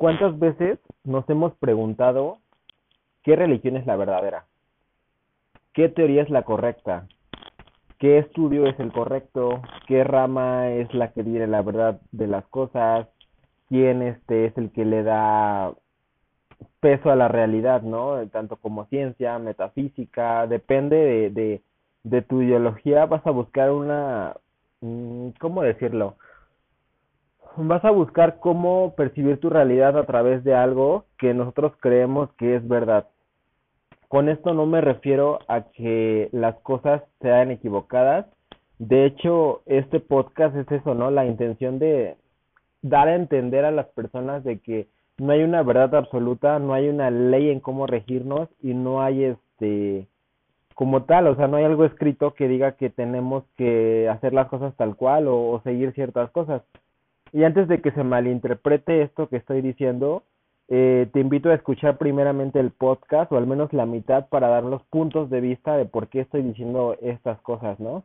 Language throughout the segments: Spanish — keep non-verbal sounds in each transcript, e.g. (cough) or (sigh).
¿cuántas veces nos hemos preguntado qué religión es la verdadera? ¿Qué teoría es la correcta? ¿Qué estudio es el correcto? ¿Qué rama es la que tiene la verdad de las cosas? ¿Quién este es el que le da peso a la realidad, ¿no? Tanto como ciencia, metafísica, depende de, de, de tu ideología, vas a buscar una, mm, ¿cómo decirlo? Vas a buscar cómo percibir tu realidad a través de algo que nosotros creemos que es verdad. Con esto no me refiero a que las cosas sean equivocadas. De hecho, este podcast es eso, ¿no? La intención de dar a entender a las personas de que no hay una verdad absoluta, no hay una ley en cómo regirnos y no hay este como tal, o sea, no hay algo escrito que diga que tenemos que hacer las cosas tal cual o, seguir ciertas cosas. Y antes de que se malinterprete esto que estoy diciendo, eh, te invito a escuchar primeramente el podcast o al menos la mitad para dar los puntos de vista de por qué estoy diciendo estas cosas, ¿no?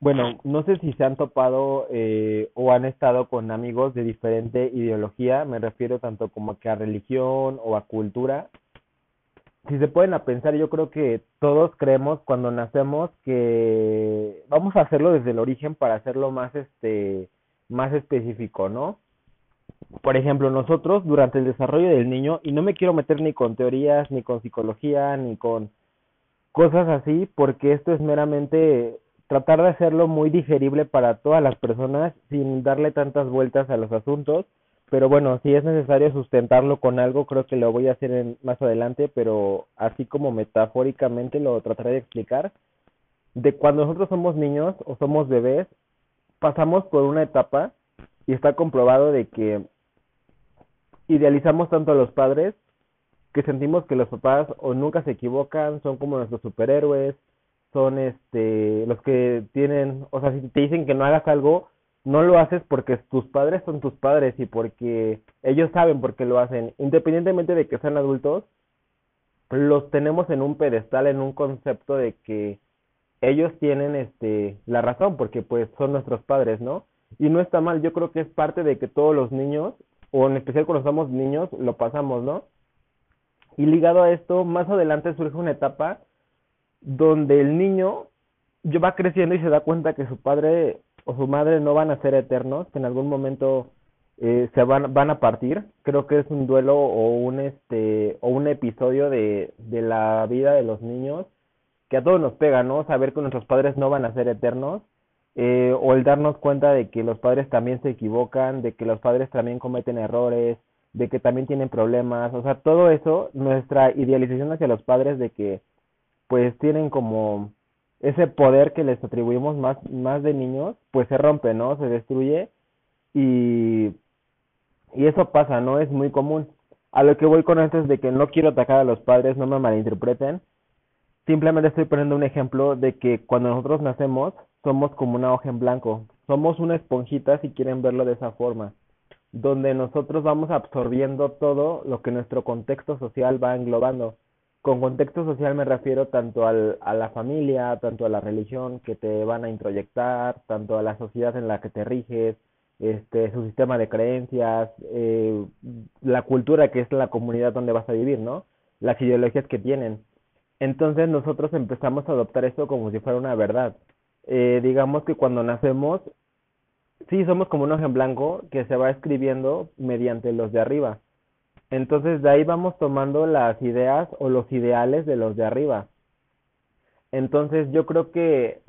Bueno, no sé si se han topado eh, o han estado con amigos de diferente ideología, me refiero tanto como que a religión o a cultura. Si se pueden a pensar, yo creo que todos creemos cuando nacemos que vamos a hacerlo desde el origen para hacerlo más este más específico, ¿no? Por ejemplo, nosotros durante el desarrollo del niño, y no me quiero meter ni con teorías, ni con psicología, ni con cosas así, porque esto es meramente tratar de hacerlo muy digerible para todas las personas sin darle tantas vueltas a los asuntos. Pero bueno, si es necesario sustentarlo con algo, creo que lo voy a hacer en, más adelante, pero así como metafóricamente lo trataré de explicar. De cuando nosotros somos niños o somos bebés, pasamos por una etapa y está comprobado de que idealizamos tanto a los padres que sentimos que los papás o nunca se equivocan, son como nuestros superhéroes, son este los que tienen, o sea, si te dicen que no hagas algo, no lo haces porque tus padres son tus padres y porque ellos saben por qué lo hacen, independientemente de que sean adultos, los tenemos en un pedestal, en un concepto de que ellos tienen este la razón porque pues son nuestros padres, ¿no? Y no está mal, yo creo que es parte de que todos los niños, o en especial cuando somos niños, lo pasamos, ¿no? Y ligado a esto, más adelante surge una etapa donde el niño va creciendo y se da cuenta que su padre o su madre no van a ser eternos, que en algún momento eh, se van, van a partir. Creo que es un duelo o un este o un episodio de, de la vida de los niños que a todos nos pega, ¿no? Saber que nuestros padres no van a ser eternos. Eh, o el darnos cuenta de que los padres también se equivocan, de que los padres también cometen errores, de que también tienen problemas, o sea, todo eso, nuestra idealización hacia los padres de que pues tienen como ese poder que les atribuimos más, más de niños, pues se rompe, ¿no? Se destruye y, y eso pasa, ¿no? Es muy común. A lo que voy con esto es de que no quiero atacar a los padres, no me malinterpreten. Simplemente estoy poniendo un ejemplo de que cuando nosotros nacemos somos como una hoja en blanco. Somos una esponjita, si quieren verlo de esa forma, donde nosotros vamos absorbiendo todo lo que nuestro contexto social va englobando. Con contexto social me refiero tanto al, a la familia, tanto a la religión que te van a introyectar, tanto a la sociedad en la que te riges, este, su sistema de creencias, eh, la cultura que es la comunidad donde vas a vivir, ¿no? Las ideologías que tienen. Entonces nosotros empezamos a adoptar esto como si fuera una verdad. Eh, digamos que cuando nacemos, sí somos como un ojo en blanco que se va escribiendo mediante los de arriba. Entonces de ahí vamos tomando las ideas o los ideales de los de arriba. Entonces yo creo que,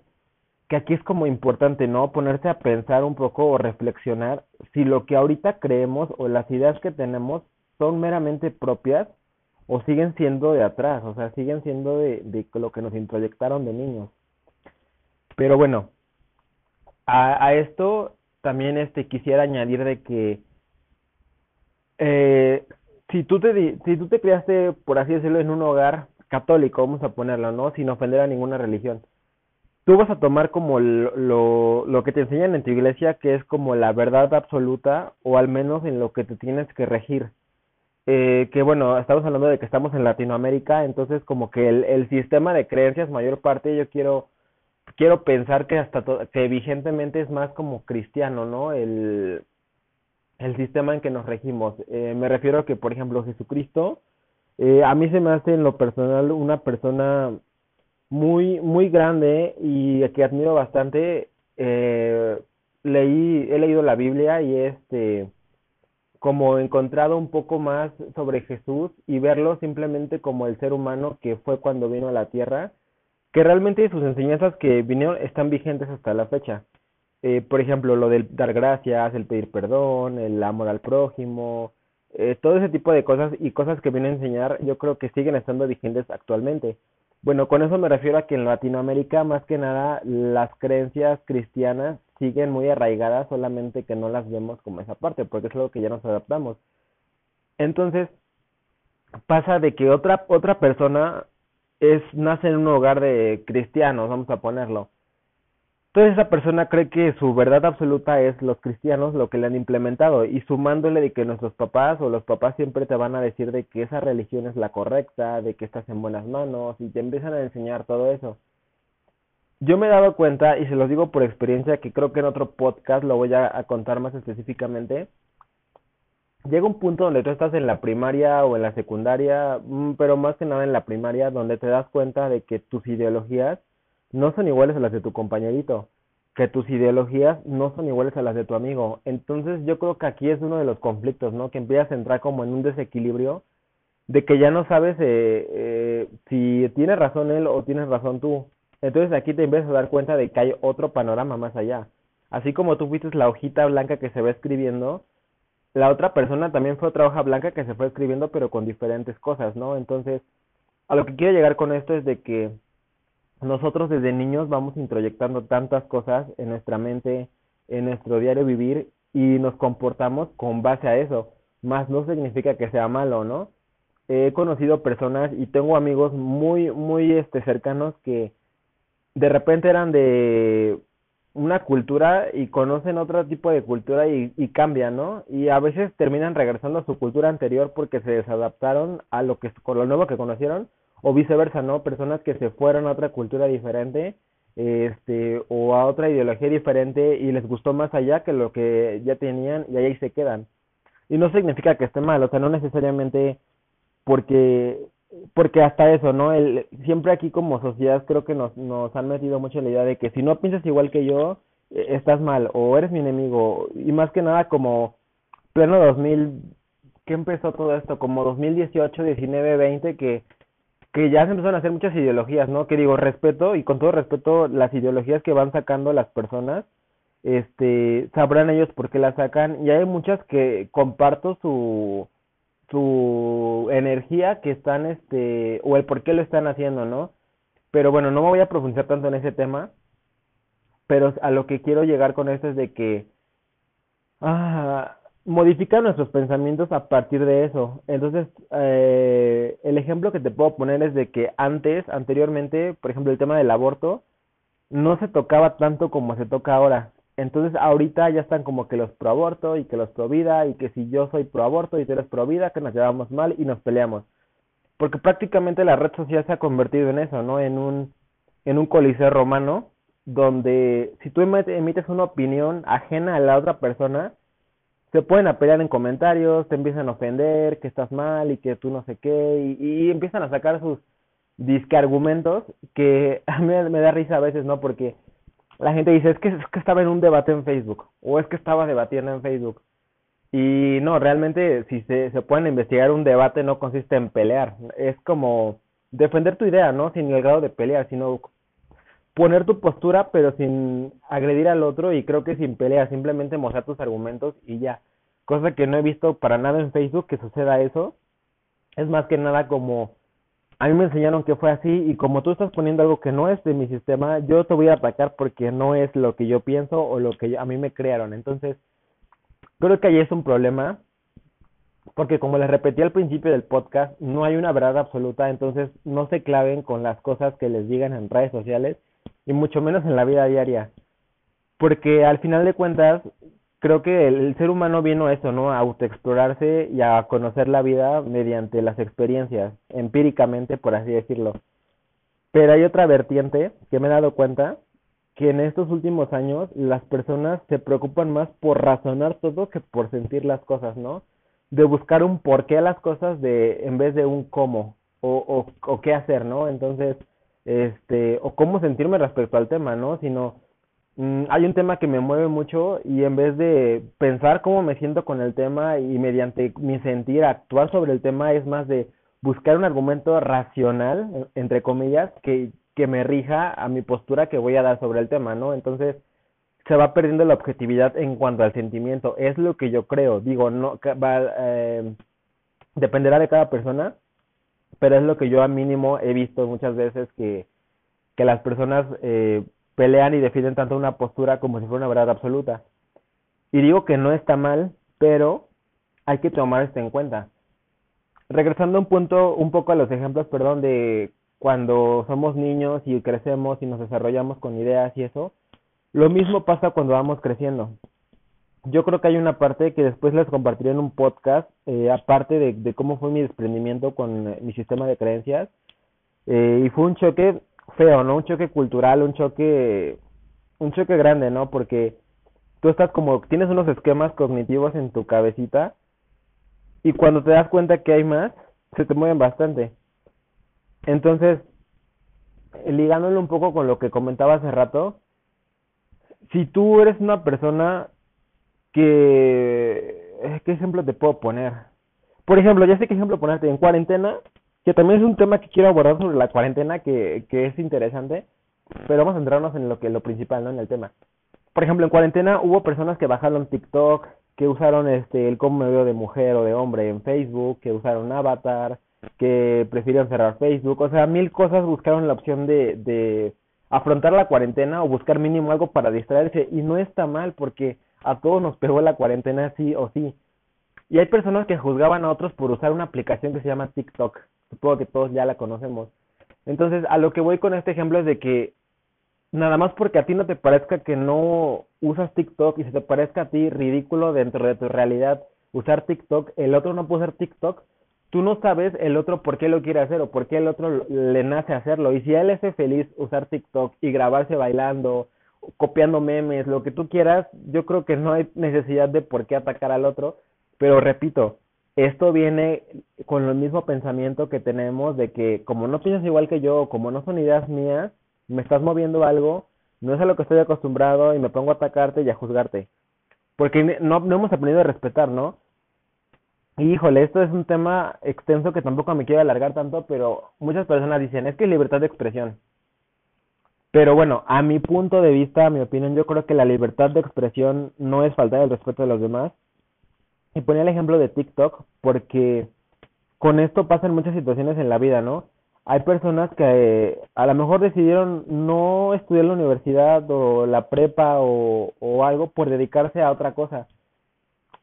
que aquí es como importante, ¿no? Ponerse a pensar un poco o reflexionar si lo que ahorita creemos o las ideas que tenemos son meramente propias o siguen siendo de atrás, o sea, siguen siendo de, de lo que nos introyectaron de niños. Pero bueno, a, a esto también este quisiera añadir de que eh, si tú te si tú te criaste por así decirlo en un hogar católico vamos a ponerlo no sin ofender a ninguna religión tú vas a tomar como lo, lo que te enseñan en tu iglesia que es como la verdad absoluta o al menos en lo que te tienes que regir eh, que bueno estamos hablando de que estamos en Latinoamérica entonces como que el, el sistema de creencias mayor parte yo quiero quiero pensar que hasta que vigentemente es más como cristiano, ¿no? El, el sistema en que nos regimos. Eh, me refiero a que, por ejemplo, Jesucristo, eh, a mí se me hace en lo personal una persona muy, muy grande y que admiro bastante. Eh, leí, he leído la Biblia y este como encontrado un poco más sobre Jesús y verlo simplemente como el ser humano que fue cuando vino a la tierra, que realmente sus enseñanzas que vinieron están vigentes hasta la fecha. Eh, por ejemplo, lo del dar gracias, el pedir perdón, el amor al prójimo, eh, todo ese tipo de cosas y cosas que viene a enseñar, yo creo que siguen estando vigentes actualmente. Bueno, con eso me refiero a que en Latinoamérica, más que nada, las creencias cristianas siguen muy arraigadas, solamente que no las vemos como esa parte, porque es algo que ya nos adaptamos. Entonces, pasa de que otra, otra persona es, nace en un hogar de cristianos, vamos a ponerlo. Entonces esa persona cree que su verdad absoluta es los cristianos lo que le han implementado y sumándole de que nuestros papás o los papás siempre te van a decir de que esa religión es la correcta, de que estás en buenas manos y te empiezan a enseñar todo eso. Yo me he dado cuenta, y se los digo por experiencia, que creo que en otro podcast lo voy a, contar más específicamente. Llega un punto donde tú estás en la primaria o en la secundaria, mm, pero más que nada en la primaria, donde te das cuenta de que tus ideologías no son iguales a las de tu compañerito, que tus ideologías no son iguales a las de tu amigo. Entonces yo creo que aquí es uno de los conflictos, ¿no? Que empiezas a entrar como en un desequilibrio de que ya no sabes eh, eh, si tiene razón él o tienes razón tú. Entonces aquí te empiezas a dar cuenta de que hay otro panorama más allá. Así como tú fuiste la hojita blanca que se va escribiendo, la otra persona también fue otra hoja blanca que se fue escribiendo pero con diferentes cosas, ¿no? Entonces, a lo que quiero llegar con esto es de que nosotros desde niños vamos introyectando tantas cosas en nuestra mente, en nuestro diario vivir y nos comportamos con base a eso. Más no significa que sea malo, ¿no? He conocido personas y tengo amigos muy, muy este, cercanos que de repente eran de una cultura y conocen otro tipo de cultura y, cambian, ¿no? Y a veces terminan regresando a su cultura anterior porque se desadaptaron a lo que con lo nuevo que conocieron o viceversa, ¿no? Personas que se fueron a otra cultura diferente este o a otra ideología diferente y les gustó más allá que lo que ya tenían y ahí se quedan. Y no significa que esté mal, o sea, no necesariamente porque porque hasta eso, ¿no? El, siempre aquí como sociedad creo que nos, nos han metido mucho la idea de que si no piensas igual que yo, eh, estás mal o eres mi enemigo. Y más que nada como pleno 2000, ¿qué empezó todo esto? Como 2018, 19, 20, que, que ya se empezaron a hacer muchas ideologías, ¿no? Que digo, respeto y con todo respeto las ideologías que van sacando las personas, este, sabrán ellos por qué las sacan. Y hay muchas que comparto su su energía que están, este, o el por qué lo están haciendo, ¿no? Pero bueno, no me voy a profundizar tanto en ese tema, pero a lo que quiero llegar con esto es de que ah, modifica nuestros pensamientos a partir de eso. Entonces, eh, el ejemplo que te puedo poner es de que antes, anteriormente, por ejemplo, el tema del aborto, no se tocaba tanto como se toca ahora. Entonces ahorita ya están como que los pro aborto y que los pro vida y que si yo soy pro aborto y tú eres pro vida, que nos llevamos mal y nos peleamos. Porque prácticamente la red social se ha convertido en eso, ¿no? En un, en un coliseo romano donde si tú emites una opinión ajena a la otra persona, se pueden pelear en comentarios, te empiezan a ofender, que estás mal y que tú no sé qué, y, empiezan a sacar sus disque argumentos que (laughs) a mí me da risa a veces, ¿no? Porque la gente dice, es que, es que estaba en un debate en Facebook, o es que estaba debatiendo en Facebook. Y no, realmente si se, se pueden investigar un debate no consiste en pelear, es como defender tu idea, ¿no? Sin el grado de pelear, sino poner tu postura pero sin agredir al otro y creo que sin pelear, simplemente mostrar tus argumentos y ya. Cosa que no he visto para nada en Facebook que suceda eso. Es más que nada como a mí me enseñaron que fue así y como tú estás poniendo algo que no es de mi sistema, yo te voy a atacar porque no es lo que yo pienso o lo que a mí me crearon. Entonces, creo que ahí es un problema porque como les repetí al principio del podcast, no hay una verdad absoluta, entonces no se claven con las cosas que les digan en redes sociales y mucho menos en la vida diaria. Porque al final de cuentas, creo que el, ser humano vino a eso, ¿no? A autoexplorarse y a conocer la vida mediante las experiencias, empíricamente, por así decirlo. Pero hay otra vertiente que me he dado cuenta, que en estos últimos años las personas se preocupan más por razonar todo que por sentir las cosas, ¿no? De buscar un porqué a las cosas de en vez de un cómo o, o qué hacer, ¿no? Entonces, este, o cómo sentirme respecto al tema, ¿no? Sino mm, hay un tema que me mueve mucho y en vez de pensar cómo me siento con el tema y mediante mi sentir actuar sobre el tema es más de buscar un argumento racional, entre comillas, que, que me rija a mi postura que voy a dar sobre el tema, ¿no? Entonces, se va perdiendo la objetividad en cuanto al sentimiento. Es lo que yo creo. Digo, no va, eh, dependerá de cada persona, pero es lo que yo a mínimo he visto muchas veces que, que las personas eh, pelean y defienden tanto una postura como si fuera una verdad absoluta. Y digo que no está mal, pero hay que tomar esto en cuenta. Regresando un punto, un poco a los ejemplos, perdón, de cuando somos niños y crecemos y nos desarrollamos con ideas y eso, lo mismo pasa cuando vamos creciendo yo creo que hay una parte que después les compartiré en un podcast, eh, aparte de, de, cómo fue mi desprendimiento con eh, mi sistema de creencias. Eh, y fue un choque feo, ¿no? Un choque cultural, un choque, un choque grande, ¿no? Porque tú estás como, tienes unos esquemas cognitivos en tu cabecita y cuando te das cuenta que hay más, se te mueven bastante. Entonces, ligándolo un poco con lo que comentaba hace rato, si tú eres una persona que... Eh, ¿Qué ejemplo te puedo poner? Por ejemplo, ya sé qué ejemplo ponerte en cuarentena, que también es un tema que quiero abordar sobre la cuarentena, que, que es interesante, pero vamos a centrarnos en lo que lo principal, ¿no? En el tema. Por ejemplo, en cuarentena hubo personas que bajaron TikTok, que usaron este el cómo me veo de mujer o de hombre en Facebook, que usaron Avatar, que prefirieron cerrar Facebook, o sea, mil cosas buscaron la opción de, de afrontar la cuarentena o buscar mínimo algo para distraerse y no está mal porque a todos nos pegó la cuarentena sí o sí. Y hay personas que juzgaban a otros por usar una aplicación que se llama TikTok. Supongo que todos ya la conocemos. Entonces, a lo que voy con este ejemplo es de que nada más porque a ti no te parezca que no usas TikTok y se te parezca a ti ridículo dentro de tu realidad usar TikTok, el otro no puede usar TikTok, tú no sabes el otro por qué lo quiere hacer o por qué el otro le nace hacerlo. Y si él es feliz usar TikTok y grabarse bailando copiando memes, lo que tú quieras, yo creo que no hay necesidad de por qué atacar al otro, pero repito, esto viene con el mismo pensamiento que tenemos de que como no piensas igual que yo, como no son ideas mías, me estás moviendo algo, no es a lo que estoy acostumbrado y me pongo a atacarte y a juzgarte. Porque no, no hemos aprendido a respetar, ¿no? Y híjole, esto es un tema extenso que tampoco me quiero alargar tanto, pero muchas personas dicen, es que es libertad de expresión. Pero bueno, a mi punto de vista, a mi opinión, yo creo que la libertad de expresión no es faltar el respeto de los demás. Y ponía el ejemplo de TikTok porque con esto pasan muchas situaciones en la vida, ¿no? Hay personas que eh, a lo mejor decidieron no estudiar la universidad o la prepa o, o algo por dedicarse a otra cosa.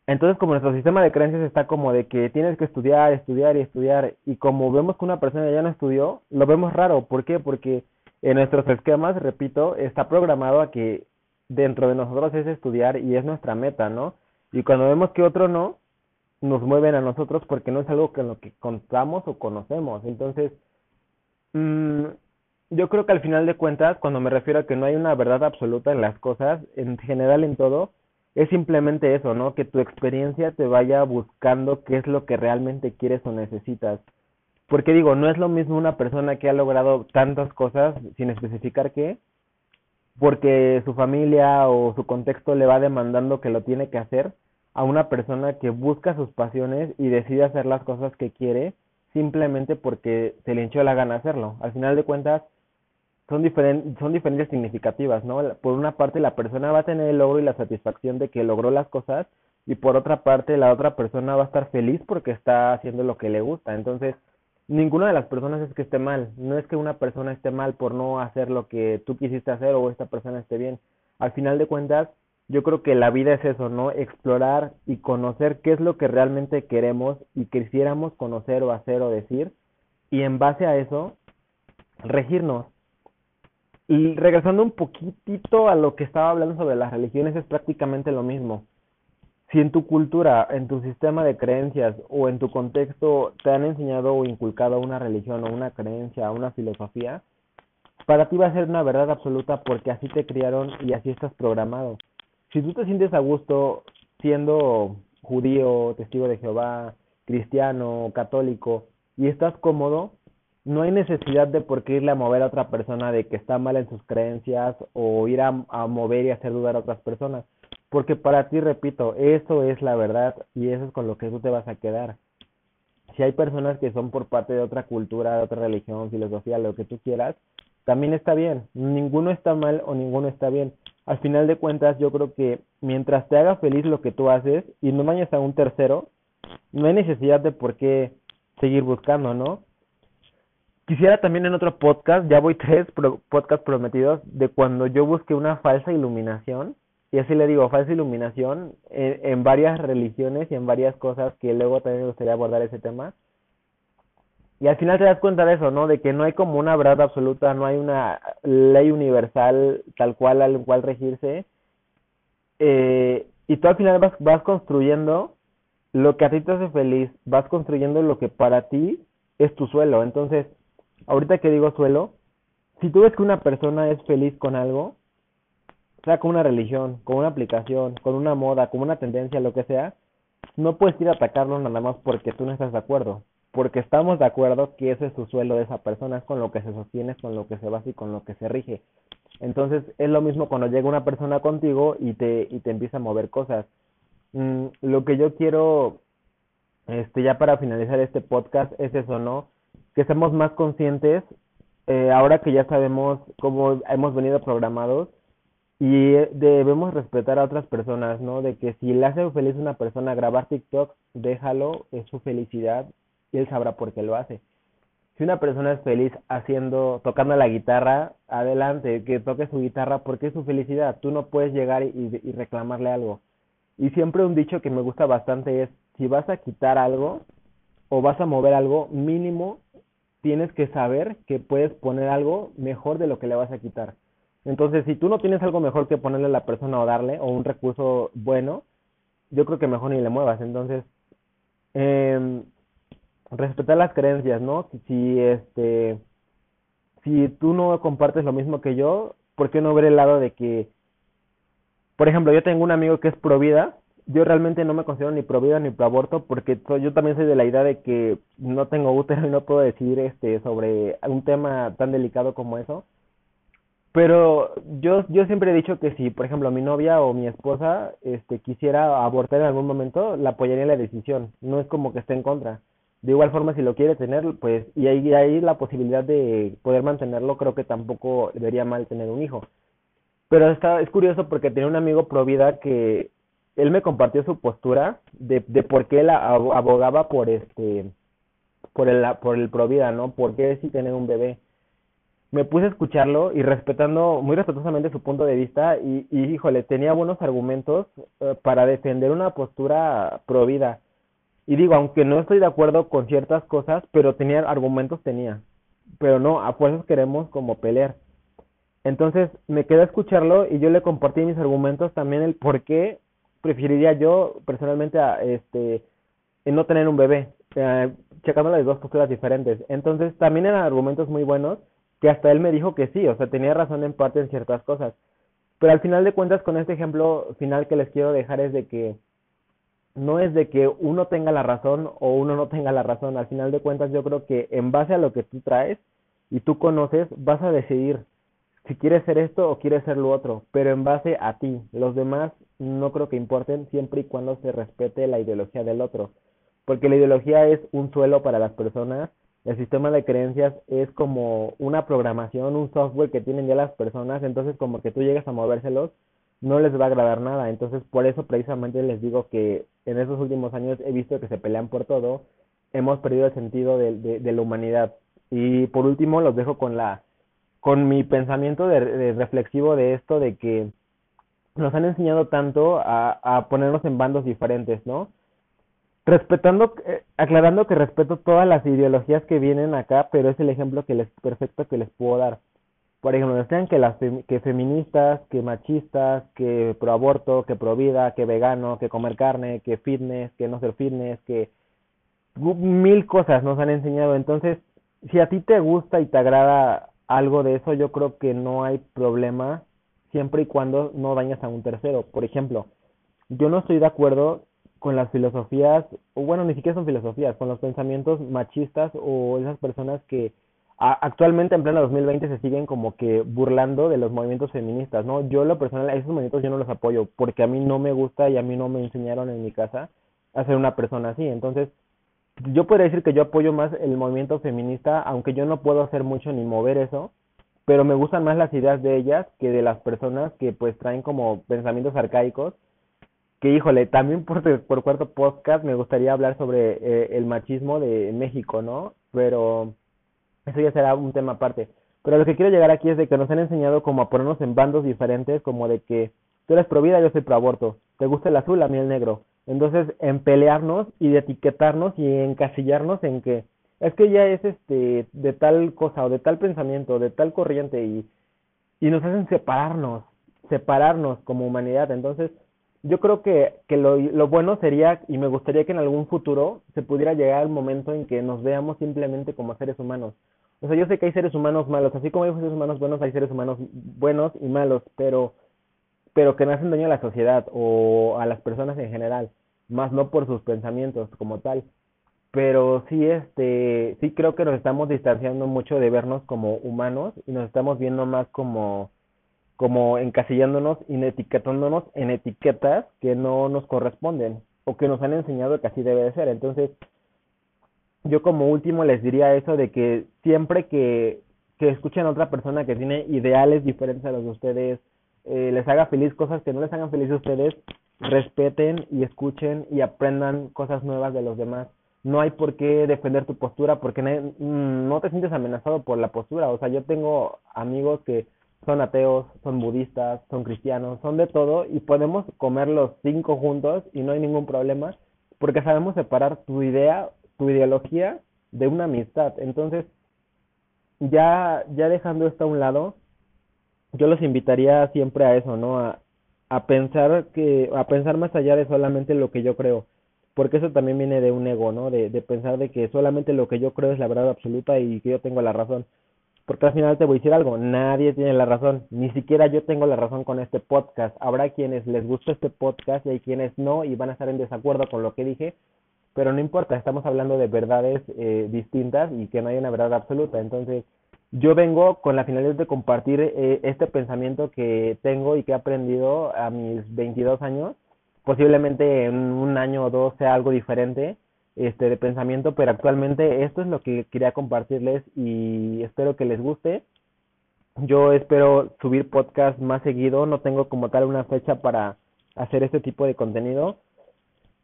Entonces, como nuestro sistema de creencias está como de que tienes que estudiar, estudiar y estudiar, y como vemos que una persona ya no estudió, lo vemos raro. ¿Por qué? Porque en nuestros esquemas, repito, está programado a que dentro de nosotros es estudiar y es nuestra meta, ¿no? Y cuando vemos que otro no, nos mueven a nosotros porque no es algo en lo que contamos o conocemos. Entonces, mmm, yo creo que al final de cuentas, cuando me refiero a que no hay una verdad absoluta en las cosas, en general en todo, es simplemente eso, ¿no? Que tu experiencia te vaya buscando qué es lo que realmente quieres o necesitas. Porque digo, no es lo mismo una persona que ha logrado tantas cosas sin especificar qué, porque su familia o su contexto le va demandando que lo tiene que hacer, a una persona que busca sus pasiones y decide hacer las cosas que quiere simplemente porque se le hinchó la gana hacerlo. Al final de cuentas, son, diferentes son diferencias significativas, ¿no? Por una parte, la persona va a tener el logro y la satisfacción de que logró las cosas, y por otra parte, la otra persona va a estar feliz porque está haciendo lo que le gusta. Entonces, ninguna de las personas es que esté mal. No es que una persona esté mal por no hacer lo que tú quisiste hacer o esta persona esté bien. Al final de cuentas, yo creo que la vida es eso, ¿no? Explorar y conocer qué es lo que realmente queremos y quisiéramos conocer o hacer o decir. Y en base a eso, regirnos. Y regresando un poquitito a lo que estaba hablando sobre las religiones, es prácticamente lo mismo si en tu cultura, en tu sistema de creencias o en tu contexto te han enseñado o inculcado una religión o una creencia, una filosofía, para ti va a ser una verdad absoluta porque así te criaron y así estás programado. Si tú te sientes a gusto siendo judío, testigo de Jehová, cristiano, católico, y estás cómodo, no hay necesidad de por qué irle a mover a otra persona de que está mal en sus creencias o ir a, mover y hacer dudar a otras personas. Porque para ti, repito, eso es la verdad y eso es con lo que tú te vas a quedar. Si hay personas que son por parte de otra cultura, de otra religión, filosofía, lo que tú quieras, también está bien. Ninguno está mal o ninguno está bien. Al final de cuentas, yo creo que mientras te haga feliz lo que tú haces y no vayas a un tercero, no hay necesidad de por qué seguir buscando, ¿no? Quisiera también en otro podcast, ya voy (laughs) tres podcasts prometidos, de cuando yo busqué una falsa iluminación, y así le digo, falsa iluminación en, varias religiones y en varias cosas que luego también me gustaría abordar ese tema. Y al final te das cuenta de eso, ¿no? De que no hay como una verdad absoluta, no hay una ley universal tal cual al cual regirse. Eh, y tú al final vas, vas construyendo lo que a ti te hace feliz, vas construyendo lo que para ti es tu suelo. Entonces, ahorita que digo suelo, si tú ves que una persona es feliz con algo, sea con una religión, con una aplicación, con una moda, con una tendencia, lo que sea, no puedes ir a atacarlo nada más porque tú no estás de acuerdo. Porque estamos de acuerdo que ese es su suelo de esa persona, es con lo que se sostiene, es con lo que se basa y con lo que se rige. Entonces es lo mismo cuando llega una persona contigo y te, y te empieza a mover cosas. Mm, lo que yo quiero, este, ya para finalizar este podcast, es eso, ¿no? Que seamos más conscientes, eh, ahora que ya sabemos cómo hemos venido programados, y debemos respetar a otras personas, ¿no? De que si le hace feliz a una persona grabar TikTok, déjalo, es su felicidad y él sabrá por qué lo hace. Si una persona es feliz haciendo, tocando la guitarra, adelante, que toque su guitarra porque es su felicidad. Tú no puedes llegar y reclamarle algo. Y siempre un dicho que me gusta bastante es, si vas a quitar algo o vas a mover algo, mínimo tienes que saber que puedes poner algo mejor de lo que le vas a quitar. Entonces, si tú no tienes algo mejor que ponerle a la persona o darle, o un recurso bueno, yo creo que mejor ni le muevas. Entonces, eh, respetar las creencias, ¿no? Si, este, si tú no compartes lo mismo que yo, ¿por qué no ver el lado de que, por ejemplo, yo tengo un amigo que es pro vida, yo realmente no me considero ni pro vida ni pro aborto porque yo también soy de la idea de que no tengo útero y no puedo decidir este sobre un tema tan delicado como eso. Pero yo yo siempre he dicho que si, por ejemplo, mi novia o mi esposa este quisiera abortar en algún momento, la apoyaría en la decisión, no es como que esté en contra. De igual forma si lo quiere tener pues y ahí ahí la posibilidad de poder mantenerlo creo que tampoco debería mal tener un hijo. Pero está es curioso porque tenía un amigo pro vida que él me compartió su postura de, de por qué él abogaba por este por el por el pro vida no por qué si tener un bebé me puse a escucharlo y respetando muy respetuosamente su punto de vista y, y híjole tenía buenos argumentos eh, para defender una postura pro y digo, aunque no estoy de acuerdo con ciertas cosas, pero tenía argumentos, tenía. Pero no, a fuerzas queremos como pelear. Entonces me quedé a escucharlo y yo le compartí mis argumentos también el por qué preferiría yo personalmente a este no tener un bebé, eh, checando las dos posturas diferentes. Entonces también eran argumentos muy buenos que hasta él me dijo que sí, o sea, tenía razón en parte en ciertas cosas. Pero al final de cuentas con este ejemplo final que les quiero dejar es de que no es de que uno tenga la razón o uno no tenga la razón. Al final de cuentas, yo creo que en base a lo que tú traes y tú conoces, vas a decidir si quieres ser esto o quieres ser lo otro, pero en base a ti. Los demás no creo que importen siempre y cuando se respete la ideología del otro, porque la ideología es un suelo para las personas. El sistema de creencias es como una programación, un software que tienen ya las personas, entonces como que tú llegas a movérselos no les va a agradar nada. Entonces, por eso precisamente les digo que en esos últimos años he visto que se pelean por todo, hemos perdido el sentido de, de, la humanidad. Y por último, los dejo con la con mi pensamiento de, reflexivo de esto de que nos han enseñado tanto a, a ponernos en bandos diferentes, ¿no? Respetando, eh, aclarando que respeto todas las ideologías que vienen acá, pero es el ejemplo que les perfecto que les puedo dar por ejemplo, decían que las que feministas, que machistas, que pro aborto, que pro vida, que vegano, que comer carne, que fitness, que no ser fitness, que mil cosas nos han enseñado. Entonces, si a ti te gusta y te agrada algo de eso, yo creo que no hay problema siempre y cuando no dañas a un tercero. Por ejemplo, yo no estoy de acuerdo con las filosofías, o bueno, ni siquiera son filosofías, con los pensamientos machistas o esas personas que actualmente en pleno 2020 se siguen como que burlando de los movimientos feministas, ¿no? Yo lo personal, esos movimientos yo no los apoyo porque a mí no me gusta y a mí no me enseñaron en mi casa a ser una persona así. Entonces, yo podría decir que yo apoyo más el movimiento feminista, aunque yo no puedo hacer mucho ni mover eso, pero me gustan más las ideas de ellas que de las personas que pues traen como pensamientos arcaicos. Que híjole, también por, por cuarto podcast me gustaría hablar sobre eh, el machismo de México, ¿no? Pero eso ya será un tema aparte. Pero lo que quiero llegar aquí es de que nos han enseñado como a ponernos en bandos diferentes, como de que tú eres pro vida, yo soy pro aborto, te gusta el azul, a mí el negro. Entonces, en pelearnos y de etiquetarnos y encasillarnos en que es que ya es este de tal cosa o de tal pensamiento, de tal corriente y, y nos hacen separarnos, separarnos como humanidad. Entonces, yo creo que, que lo, lo bueno sería, y me gustaría que en algún futuro se pudiera llegar al momento en que nos veamos simplemente como seres humanos. O sea, yo sé que hay seres humanos malos, así como hay seres humanos buenos, hay seres humanos buenos y malos, pero, pero que no hacen daño a la sociedad o a las personas en general, más no por sus pensamientos como tal. Pero sí, este, sí creo que nos estamos distanciando mucho de vernos como humanos y nos estamos viendo más como, como encasillándonos y etiquetándonos en etiquetas que no nos corresponden o que nos han enseñado que así debe de ser. Entonces, yo como último les diría eso de que siempre que, que escuchen a otra persona que tiene ideales diferentes a los de ustedes, eh, les haga feliz cosas que no les hagan feliz a ustedes, respeten y escuchen y aprendan cosas nuevas de los demás. No hay por qué defender tu postura porque mm, no te sientes amenazado por la postura. O sea, yo tengo amigos que son ateos, son budistas, son cristianos, son de todo y podemos comer los cinco juntos y no hay ningún problema porque sabemos separar tu idea tu ideología de una amistad. Entonces, ya, ya dejando esto a un lado, yo los invitaría siempre a eso, ¿no? A, a pensar que, a pensar más allá de solamente lo que yo creo. Porque eso también viene de un ego, ¿no? De, de pensar de que solamente lo que yo creo es la verdad absoluta y que yo tengo la razón. Porque al final te voy a decir algo, nadie tiene la razón, ni siquiera yo tengo la razón con este podcast. Habrá quienes les gusta este podcast y hay quienes no y van a estar en desacuerdo con lo que dije, pero no importa, estamos hablando de verdades eh, distintas y que no hay una verdad absoluta. Entonces, yo vengo con la finalidad de compartir eh, este pensamiento que tengo y que he aprendido a mis 22 años. Posiblemente en un año o dos sea algo diferente este de pensamiento, pero actualmente esto es lo que quería compartirles y espero que les guste. Yo espero subir podcast más seguido, no tengo como tal una fecha para hacer este tipo de contenido,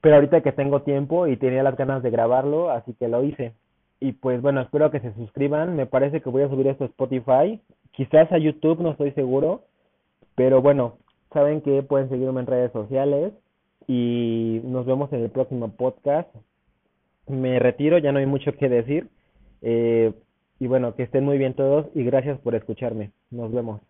pero ahorita que tengo tiempo y tenía las ganas de grabarlo, así que lo hice. Y pues bueno, espero que se suscriban. Me parece que voy a subir esto a Spotify. Quizás a YouTube, no estoy seguro. Pero bueno, saben que pueden seguirme en redes sociales. Y nos vemos en el próximo podcast. Me retiro, ya no hay mucho que decir. Eh, y bueno, que estén muy bien todos y gracias por escucharme. Nos vemos.